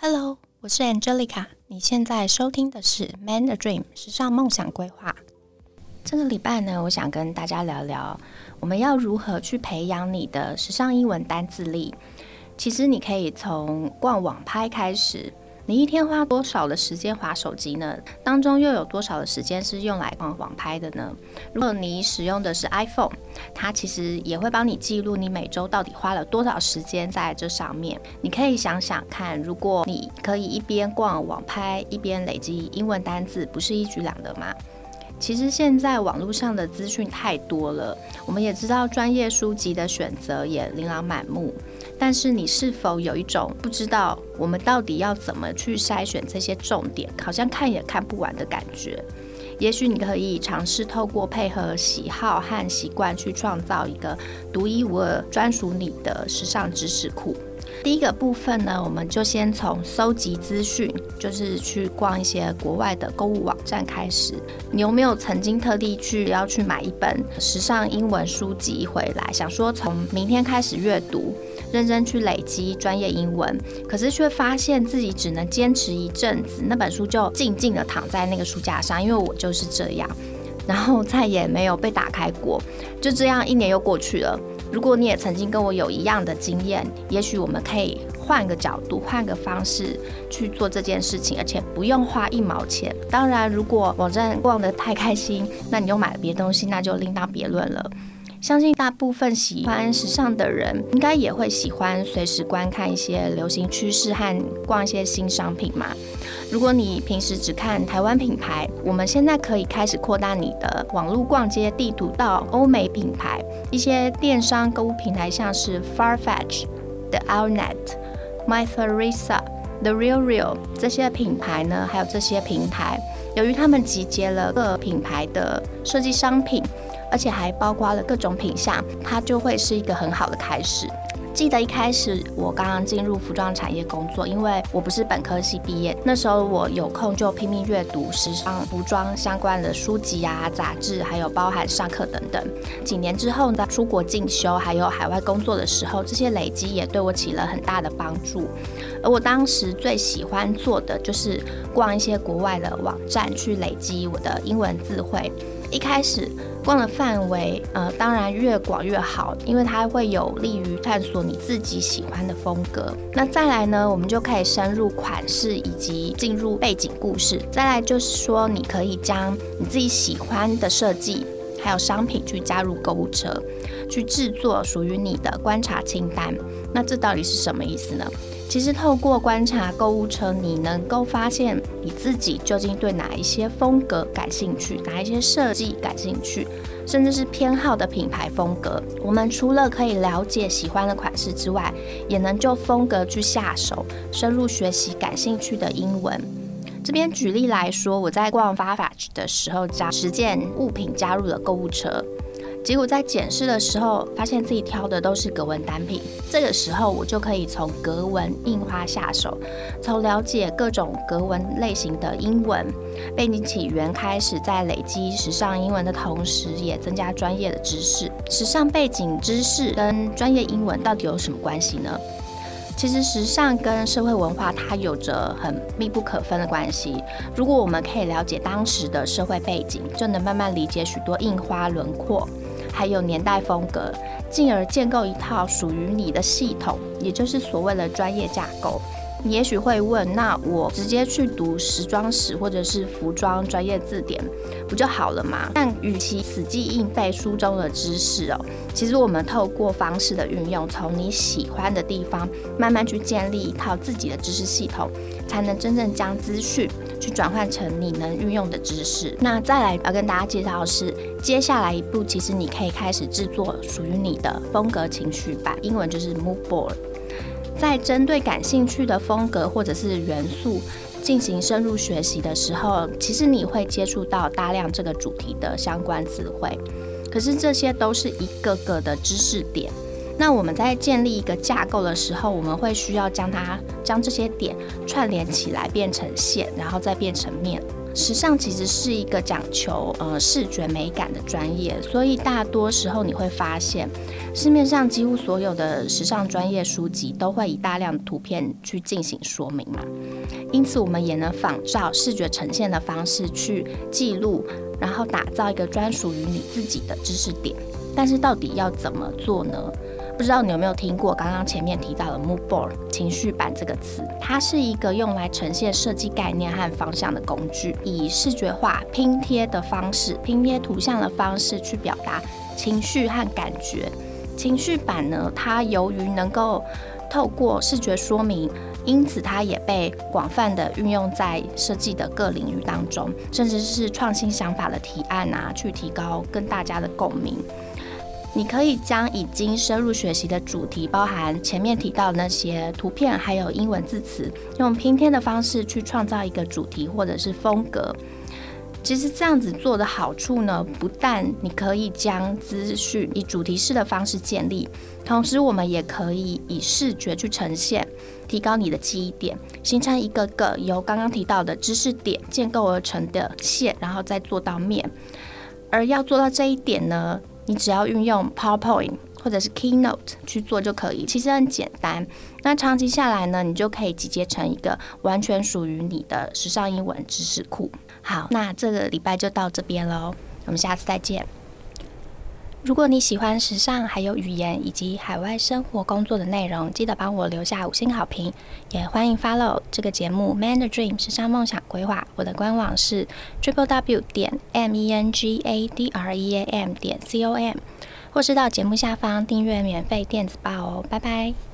Hello，我是 Angelica。你现在收听的是《Man a Dream》时尚梦想规划。这个礼拜呢，我想跟大家聊聊，我们要如何去培养你的时尚英文单字力。其实你可以从逛网拍开始。你一天花多少的时间划手机呢？当中又有多少的时间是用来逛网拍的呢？如果你使用的是 iPhone，它其实也会帮你记录你每周到底花了多少时间在这上面。你可以想想看，如果你可以一边逛网拍一边累积英文单字，不是一举两得吗？其实现在网络上的资讯太多了，我们也知道专业书籍的选择也琳琅满目。但是你是否有一种不知道我们到底要怎么去筛选这些重点，好像看也看不完的感觉？也许你可以尝试透过配合喜好和习惯去创造一个独一无二、专属你的时尚知识库。第一个部分呢，我们就先从搜集资讯，就是去逛一些国外的购物网站开始。你有没有曾经特地去要去买一本时尚英文书籍回来，想说从明天开始阅读，认真去累积专业英文，可是却发现自己只能坚持一阵子，那本书就静静地躺在那个书架上，因为我就是这样，然后再也没有被打开过，就这样一年又过去了。如果你也曾经跟我有一样的经验，也许我们可以换个角度、换个方式去做这件事情，而且不用花一毛钱。当然，如果网站逛得太开心，那你又买了别的东西，那就另当别论了。相信大部分喜欢时尚的人，应该也会喜欢随时观看一些流行趋势和逛一些新商品嘛。如果你平时只看台湾品牌，我们现在可以开始扩大你的网络逛街地图到欧美品牌，一些电商购物平台，像是 Farfetch、The Outnet、Mytheresa、The Real Real 这些品牌呢，还有这些平台，由于他们集结了各品牌的设计商品。而且还包括了各种品相，它就会是一个很好的开始。记得一开始我刚刚进入服装产业工作，因为我不是本科系毕业，那时候我有空就拼命阅读时尚服装相关的书籍啊、杂志，还有包含上课等等。几年之后呢出国进修还有海外工作的时候，这些累积也对我起了很大的帮助。而我当时最喜欢做的就是逛一些国外的网站，去累积我的英文字汇。一开始逛的范围，呃，当然越广越好，因为它会有利于探索你自己喜欢的风格。那再来呢，我们就可以深入款式以及进入背景故事。再来就是说，你可以将你自己喜欢的设计还有商品去加入购物车，去制作属于你的观察清单。那这到底是什么意思呢？其实透过观察购物车，你能够发现你自己究竟对哪一些风格感兴趣，哪一些设计感兴趣，甚至是偏好的品牌风格。我们除了可以了解喜欢的款式之外，也能就风格去下手，深入学习感兴趣的英文。这边举例来说，我在逛 f a r f e t 的时候，将十件物品加入了购物车。结果在检视的时候，发现自己挑的都是格纹单品。这个时候，我就可以从格纹印花下手，从了解各种格纹类型的英文背景起源开始，在累积时尚英文的同时，也增加专业的知识。时尚背景知识跟专业英文到底有什么关系呢？其实，时尚跟社会文化它有着很密不可分的关系。如果我们可以了解当时的社会背景，就能慢慢理解许多印花轮廓。还有年代风格，进而建构一套属于你的系统，也就是所谓的专业架构。你也许会问，那我直接去读时装史或者是服装专业字典，不就好了吗？但与其死记硬背书中的知识哦，其实我们透过方式的运用，从你喜欢的地方慢慢去建立一套自己的知识系统，才能真正将资讯去转换成你能运用的知识。那再来要跟大家介绍的是，接下来一步，其实你可以开始制作属于你的风格情绪板，英文就是 Mood Board。在针对感兴趣的风格或者是元素进行深入学习的时候，其实你会接触到大量这个主题的相关词汇。可是这些都是一个个的知识点。那我们在建立一个架构的时候，我们会需要将它将这些点串联起来变成线，然后再变成面。时尚其实是一个讲求呃视觉美感的专业，所以大多时候你会发现，市面上几乎所有的时尚专业书籍都会以大量的图片去进行说明嘛。因此，我们也能仿照视觉呈现的方式去记录，然后打造一个专属于你自己的知识点。但是，到底要怎么做呢？不知道你有没有听过刚刚前面提到的 Mood Board 情绪板这个词？它是一个用来呈现设计概念和方向的工具，以视觉化拼贴的方式，拼贴图像的方式去表达情绪和感觉。情绪板呢，它由于能够透过视觉说明，因此它也被广泛的运用在设计的各领域当中，甚至是创新想法的提案啊，去提高跟大家的共鸣。你可以将已经深入学习的主题，包含前面提到的那些图片，还有英文字词，用拼贴的方式去创造一个主题或者是风格。其实这样子做的好处呢，不但你可以将资讯以主题式的方式建立，同时我们也可以以视觉去呈现，提高你的记忆点，形成一个个由刚刚提到的知识点建构而成的线，然后再做到面。而要做到这一点呢，你只要运用 PowerPoint 或者是 Keynote 去做就可以，其实很简单。那长期下来呢，你就可以集结成一个完全属于你的时尚英文知识库。好，那这个礼拜就到这边喽，我们下次再见。如果你喜欢时尚，还有语言以及海外生活工作的内容，记得帮我留下五星好评，也欢迎 follow 这个节目《Man's Dream 时尚梦想规划》。我的官网是 triple w 点 m e n g a d r e a m 点 c o m，或是到节目下方订阅免费电子报哦。拜拜。